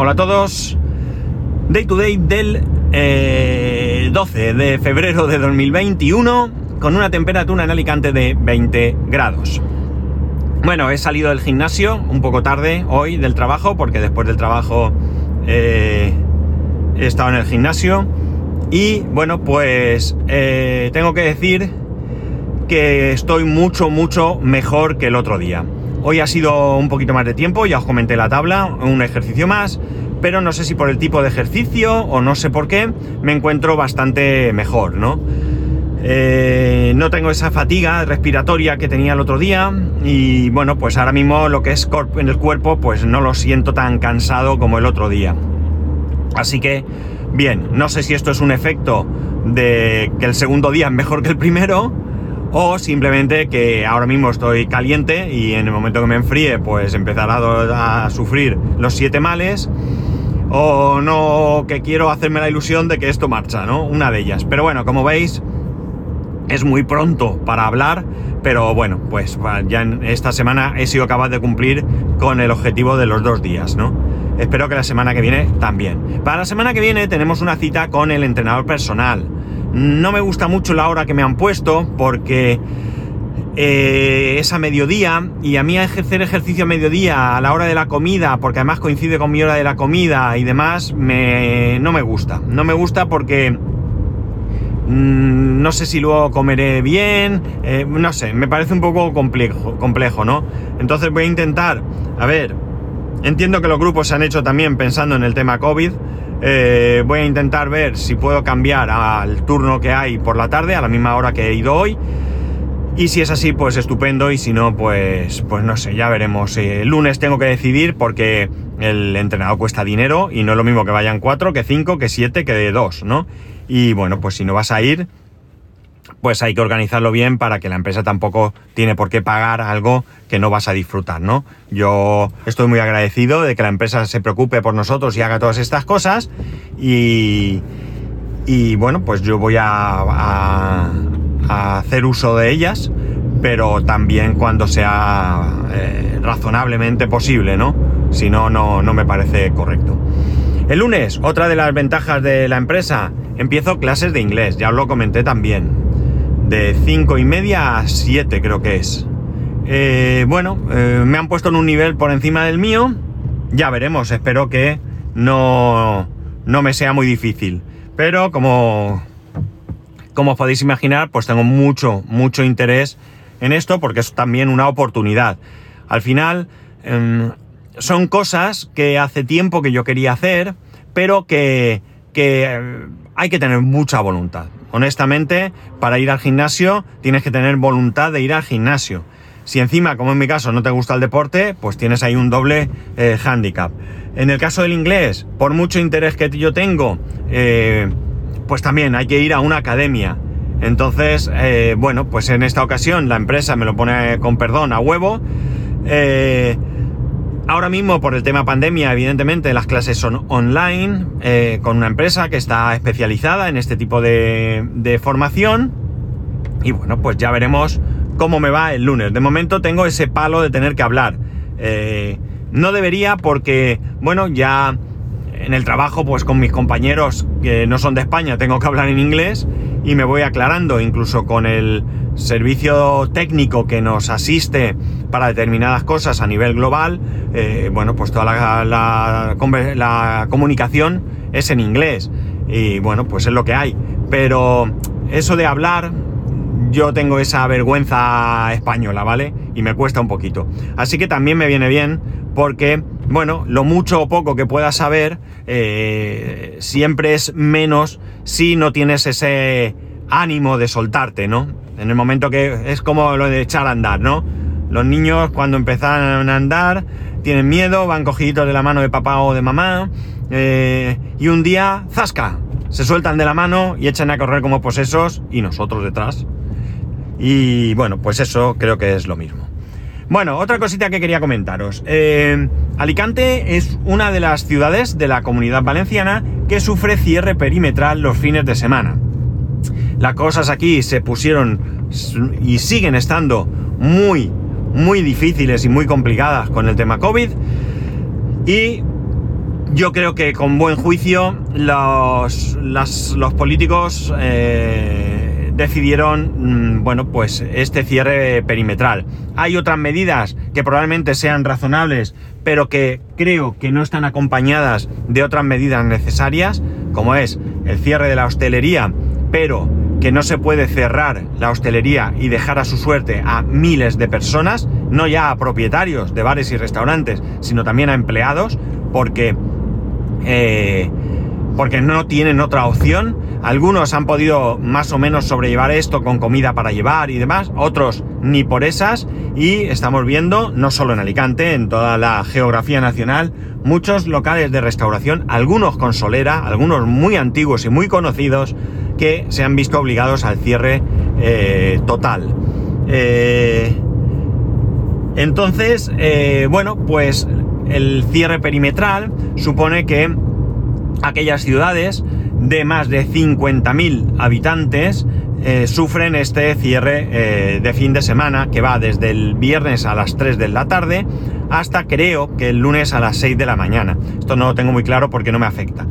Hola a todos. Day to day del eh, 12 de febrero de 2021 con una temperatura en Alicante de 20 grados. Bueno, he salido del gimnasio un poco tarde hoy del trabajo porque después del trabajo eh, he estado en el gimnasio y bueno, pues eh, tengo que decir que estoy mucho, mucho mejor que el otro día. Hoy ha sido un poquito más de tiempo, ya os comenté la tabla, un ejercicio más, pero no sé si por el tipo de ejercicio o no sé por qué, me encuentro bastante mejor, ¿no? Eh, no tengo esa fatiga respiratoria que tenía el otro día y bueno, pues ahora mismo lo que es en el cuerpo pues no lo siento tan cansado como el otro día. Así que, bien, no sé si esto es un efecto de que el segundo día es mejor que el primero, o simplemente que ahora mismo estoy caliente y en el momento que me enfríe pues empezará a, sufrir los siete males o no que quiero hacerme la ilusión de que esto marcha, ¿no? Una de ellas. Pero bueno, como veis es muy pronto para hablar, pero bueno, pues ya esta semana he sido capaz de cumplir con el objetivo de los dos días, ¿no? Espero que la semana que viene también. Para la semana que viene tenemos una cita con el entrenador personal. No me gusta mucho la hora que me han puesto porque eh, es a mediodía y a mí ejercer ejercicio a mediodía a la hora de la comida, porque además coincide con mi hora de la comida y demás, me, no me gusta. No me gusta porque mm, no sé si luego comeré bien, eh, no sé, me parece un poco complejo, complejo, ¿no? Entonces voy a intentar, a ver, entiendo que los grupos se han hecho también pensando en el tema COVID, eh, voy a intentar ver si puedo cambiar al turno que hay por la tarde, a la misma hora que he ido hoy. Y si es así, pues estupendo. Y si no, pues, pues no sé, ya veremos. Eh, el lunes tengo que decidir porque el entrenador cuesta dinero y no es lo mismo que vayan cuatro, que cinco, que siete, que de dos, ¿no? Y bueno, pues si no vas a ir, pues hay que organizarlo bien para que la empresa tampoco tiene por qué pagar algo que no vas a disfrutar, ¿no? Yo estoy muy agradecido de que la empresa se preocupe por nosotros y haga todas estas cosas y, y bueno, pues yo voy a, hacer uso de ellas, pero también cuando sea eh, razonablemente posible, ¿no? Si no, no, no me parece correcto. El lunes, otra de las ventajas de la empresa, empiezo clases de inglés, ya os lo comenté también de 5 y media a 7 creo que es. Eh, bueno, eh, me han puesto en un nivel por encima del mío. Ya veremos, espero que no, no me sea muy difícil. Pero como, como os podéis imaginar, pues tengo mucho, mucho interés en esto porque es también una oportunidad. Al final, em, son cosas que hace tiempo que yo quería hacer, pero que, eh, hay que tener mucha voluntad. Honestamente, para ir al gimnasio tienes que tener voluntad de ir al gimnasio. Si encima, como en mi caso, no te gusta el deporte, pues tienes ahí un doble eh, handicap. En el caso del inglés, por mucho interés que yo tengo, eh, pues también hay que ir a una academia. Entonces, eh, bueno, pues en esta ocasión la empresa me lo pone con perdón a huevo. Ahora mismo, por el tema pandemia, evidentemente las clases son online, eh, con una empresa que está especializada en este tipo de, formación. Y bueno, pues ya veremos cómo me va el lunes. De momento tengo ese palo de tener que hablar. Eh, no debería porque, bueno, ya en el trabajo, pues con mis compañeros que no son de España, tengo que hablar en inglés y me voy aclarando, incluso con el servicio técnico que nos asiste para determinadas cosas a nivel global, eh, bueno, pues toda la, la, comunicación es en inglés. Y bueno, pues es lo que hay. Pero eso de hablar, yo tengo esa vergüenza española, ¿vale? Y me cuesta un poquito. Así que también me viene bien porque, bueno, lo mucho o poco que puedas saber, eh, siempre es menos si no tienes ese ánimo de soltarte, ¿no? En el momento que es como lo de echar a andar, ¿no? Los niños cuando empiezan a andar tienen miedo, van cogiditos de la mano de papá o de mamá eh, y un día, ¡zasca! Se sueltan de la mano y echan a correr como posesos y nosotros detrás. Y bueno, pues eso creo que es lo mismo. Bueno, otra cosita que quería comentaros. Eh, Alicante es una de las ciudades de la comunidad valenciana que sufre cierre perimetral los fines de semana. Las cosas aquí se pusieron y siguen estando muy, muy difíciles y muy complicadas con el tema COVID. Y yo creo que con buen juicio los, los políticos eh, decidieron, mm, bueno, pues este cierre perimetral. Hay otras medidas que probablemente sean razonables, pero que creo que no están acompañadas de otras medidas necesarias, como es el cierre de la hostelería, pero que no se puede cerrar la hostelería y dejar a su suerte a miles de personas, no ya a propietarios de bares y restaurantes, sino también a empleados, porque eh, porque no tienen otra opción. Algunos han podido más o menos sobrellevar esto con comida para llevar y demás, otros ni por esas. Y estamos viendo, no solo en Alicante, en toda la geografía nacional, muchos locales de restauración, algunos con solera, algunos muy antiguos y muy conocidos, que se han visto obligados al cierre eh, total. Eh, entonces, eh, bueno, pues el cierre perimetral supone que aquellas ciudades de más de 50.000 habitantes eh, sufren este cierre eh, de fin de semana que va desde el viernes a las 3 de la tarde hasta creo que el lunes a las 6 de la mañana. Esto no lo tengo muy claro porque no me afecta.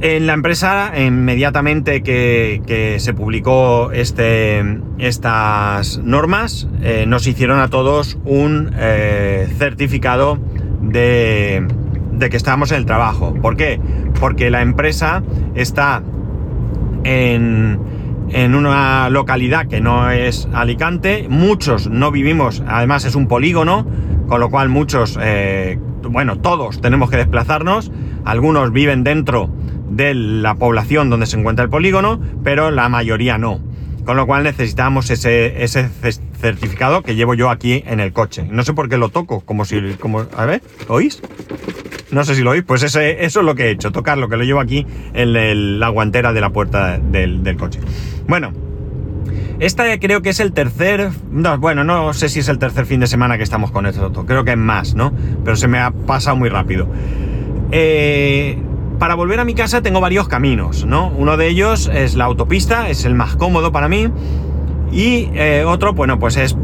En la empresa, inmediatamente que, se publicó este, estas normas, eh, nos hicieron a todos un certificado de, de que estábamos en el trabajo. ¿Por qué? Porque la empresa está en, en una localidad que no es Alicante. Muchos no vivimos, además es un polígono, con lo cual muchos, eh, bueno, todos tenemos que desplazarnos. Algunos viven dentro de la población donde se encuentra el polígono, pero la mayoría no. Con lo cual necesitamos ese, ese ce- certificado que llevo yo aquí en el coche. No sé por qué lo toco, como si... Como, a ver, ¿oís? No sé si lo oís, pues eso es lo que he hecho, tocarlo, que lo llevo aquí en el- la guantera de la puerta del, del coche. Bueno, esta creo que es el tercer, no, bueno, no sé si es el tercer fin de semana que estamos con esto, creo que es más, ¿no? Pero se me ha pasado muy rápido. Eh, para volver a mi casa tengo varios caminos, ¿no? Uno de ellos es la autopista, es el más cómodo para mí, y eh, otro, bueno, pues es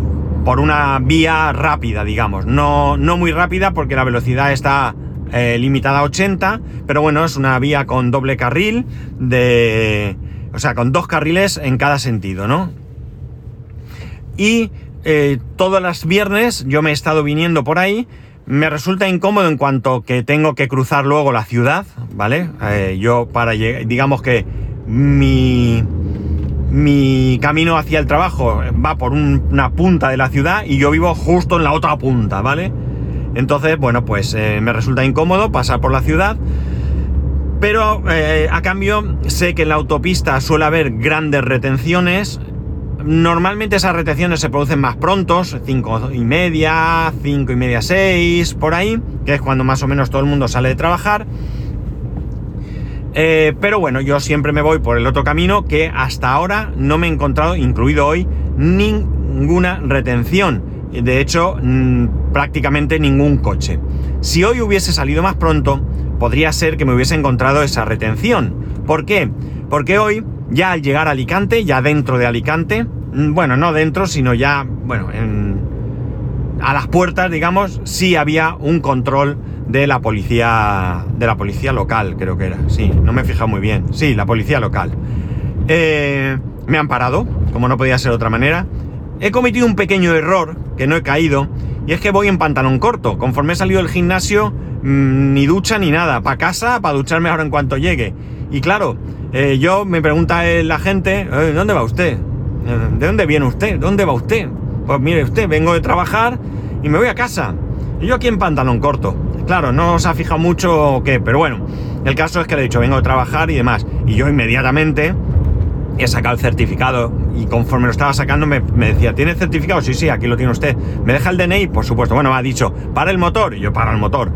por una vía rápida, digamos, no, no muy rápida porque la velocidad está eh, limitada a 80, pero bueno, es una vía con doble carril, de, o sea, con dos carriles en cada sentido, ¿no? Y eh, todos los viernes yo me he estado viniendo por ahí. Me resulta incómodo en cuanto que tengo que cruzar luego la ciudad, ¿vale? Eh, yo para llegar, digamos que mi, mi camino hacia el trabajo va por un- una punta de la ciudad y yo vivo justo en la otra punta, ¿vale? Entonces, bueno, pues eh, me resulta incómodo pasar por la ciudad. Pero eh, a cambio sé que en la autopista suele haber grandes retenciones. Normalmente esas retenciones se producen más prontos, 5 y media, 5 y media, 6, por ahí, que es cuando más o menos todo el mundo sale de trabajar. Eh, pero bueno, yo siempre me voy por el otro camino que hasta ahora no me he encontrado, incluido hoy, ninguna retención. De hecho, prácticamente ningún coche. Si hoy hubiese salido más pronto, podría ser que me hubiese encontrado esa retención. ¿Por qué? Porque hoy, ya al llegar a Alicante, ya dentro de Alicante, mm, bueno, no dentro, sino ya, bueno, en, a las puertas, digamos, sí había un control de la policía de la policía local, creo que era. Sí, no me he fijado muy bien. Sí, la policía local. Eh, me han parado, como no podía ser de otra manera. He cometido un pequeño error que no he caído y es que voy en pantalón corto. Conforme he salido del gimnasio, mm, ni ducha ni nada. Para casa, para ducharme ahora en cuanto llegue. Y claro, eh, yo me pregunta la gente, "Eh, ¿dónde va usted? ¿De dónde viene usted? ¿Dónde va usted? Pues mire usted, vengo de trabajar y me voy a casa. Y yo aquí en pantalón corto. Claro, no os ha fijado mucho o qué, pero bueno, el caso es que le he dicho, vengo de trabajar y demás. Y yo inmediatamente he sacado el certificado y conforme lo estaba sacando me, me decía, ¿tiene certificado? Sí, sí, aquí lo tiene usted. ¿Me deja el DNI? Por supuesto. Bueno, me ha dicho, para el motor. Y yo, para el motor.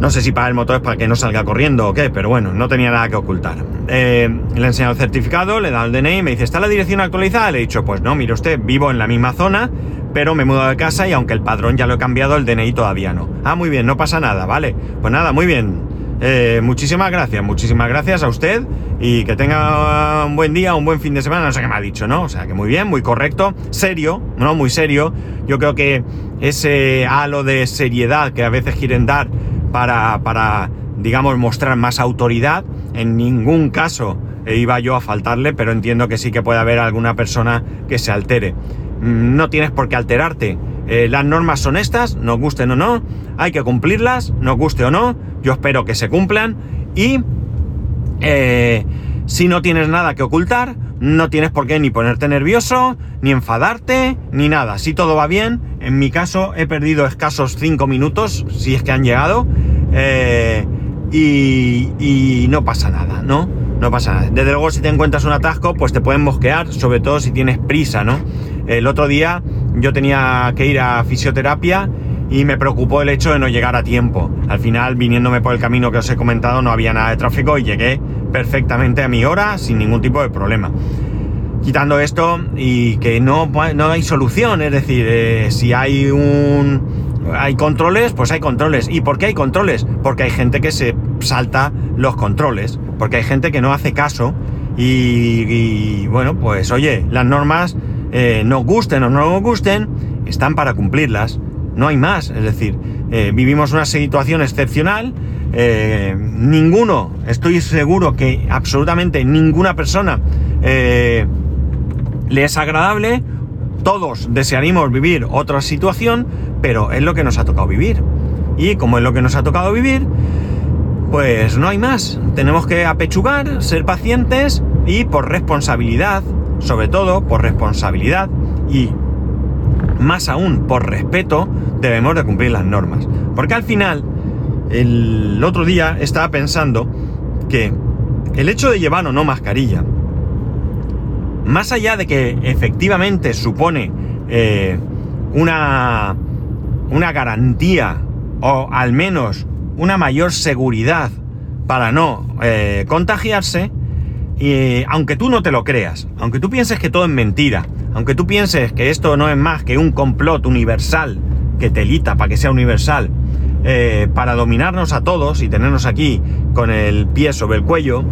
No sé si para el motor es para que no salga corriendo o qué, pero bueno, no tenía nada que ocultar. Eh, le he enseñado el certificado, le he dado el DNI, me dice, ¿está la dirección actualizada? Le he dicho, pues no, mire usted, vivo en la misma zona, pero me he mudado de casa y aunque el padrón ya lo he cambiado, el DNI todavía no. Ah, muy bien, no pasa nada, vale. Pues nada, muy bien. Eh, muchísimas gracias, muchísimas gracias a usted y que tenga un buen día, un buen fin de semana, no sé qué me ha dicho, ¿no? O sea, que muy bien, muy correcto, serio, ¿no? Muy serio. Yo creo que ese halo de seriedad que a veces quieren dar para, para, digamos, mostrar más autoridad. En ningún caso iba yo a faltarle, pero entiendo que sí que puede haber alguna persona que se altere. No tienes por qué alterarte. Eh, las normas son estas, nos gusten o no, hay que cumplirlas, nos guste o no, yo espero que se cumplan y eh, si no tienes nada que ocultar, no tienes por qué ni ponerte nervioso, ni enfadarte, ni nada. Si todo va bien, en mi caso he perdido escasos 5 minutos, si es que han llegado, eh, y, no pasa nada, ¿no? No pasa nada. Desde luego, si te encuentras un atasco, pues te pueden mosquear, sobre todo si tienes prisa, ¿no? El otro día yo tenía que ir a fisioterapia y me preocupó el hecho de no llegar a tiempo. Al final, viniéndome por el camino que os he comentado, no había nada de tráfico y llegué perfectamente a mi hora sin ningún tipo de problema. Quitando esto y que no, no hay solución, es decir, eh, si hay un... Hay controles, pues hay controles. ¿Y por qué hay controles? Porque hay gente que se salta los controles, porque hay gente que no hace caso y, bueno, pues oye, las normas eh, nos gusten o no nos gusten, están para cumplirlas no hay más. Es decir, eh, vivimos una situación excepcional. Eh, ninguno, estoy seguro que absolutamente ninguna persona eh, le es agradable. Todos desearíamos vivir otra situación, pero es lo que nos ha tocado vivir. Y como es lo que nos ha tocado vivir, pues no hay más. Tenemos que apechugar, ser pacientes y por responsabilidad, sobre todo por responsabilidad y más aún por respeto, debemos de cumplir las normas. Porque al final, el otro día estaba pensando que el hecho de llevar o no mascarilla, más allá de que efectivamente supone eh, una, una garantía o al menos una mayor seguridad para no eh, contagiarse, y aunque tú no te lo creas, aunque tú pienses que todo es mentira, aunque tú pienses que esto no es más que un complot universal, que telita para que sea universal, eh, para dominarnos a todos y tenernos aquí con el pie sobre el cuello,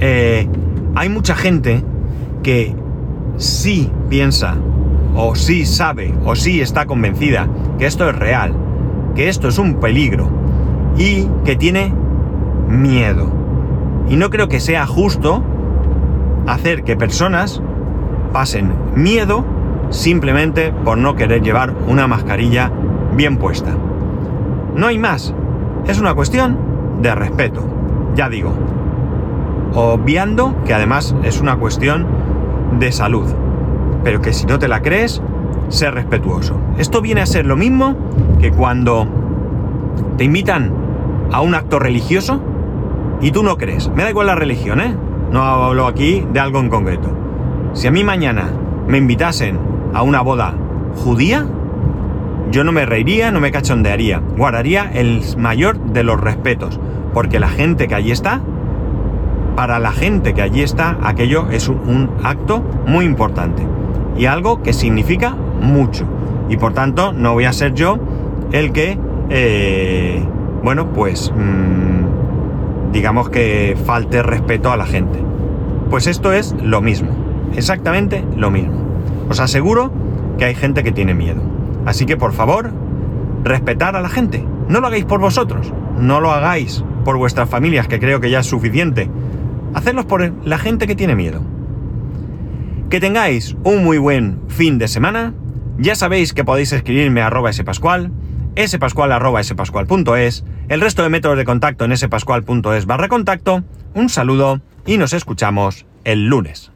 eh, hay mucha gente que sí piensa, o sí sabe, o sí está convencida que esto es real, que esto es un peligro y que tiene miedo. Y no creo que sea justo hacer que personas pasen miedo simplemente por no querer llevar una mascarilla bien puesta. No hay más. Es una cuestión de respeto. Ya digo. Obviando que además es una cuestión de salud. Pero que si no te la crees, sé respetuoso. Esto viene a ser lo mismo que cuando te invitan a un acto religioso y tú no crees. Me da igual la religión, ¿eh? No hablo aquí de algo en concreto. Si a mí mañana me invitasen a una boda judía, yo no me reiría, no me cachondearía, guardaría el mayor de los respetos, porque la gente que allí está, para la gente que allí está, aquello es un, acto muy importante y algo que significa mucho. Y por tanto, no voy a ser yo el que, eh, bueno, pues, mm, digamos que falte respeto a la gente. Pues esto es lo mismo exactamente lo mismo. Os aseguro que hay gente que tiene miedo. Así que por favor, respetar a la gente. No lo hagáis por vosotros, no lo hagáis por vuestras familias, que creo que ya es suficiente. Hacedlos por la gente que tiene miedo. Que tengáis un muy buen fin de semana. Ya sabéis que podéis escribirme a arroba spascual, spascual el resto de métodos de contacto en spascual.es barra contacto. Un saludo y nos escuchamos el lunes.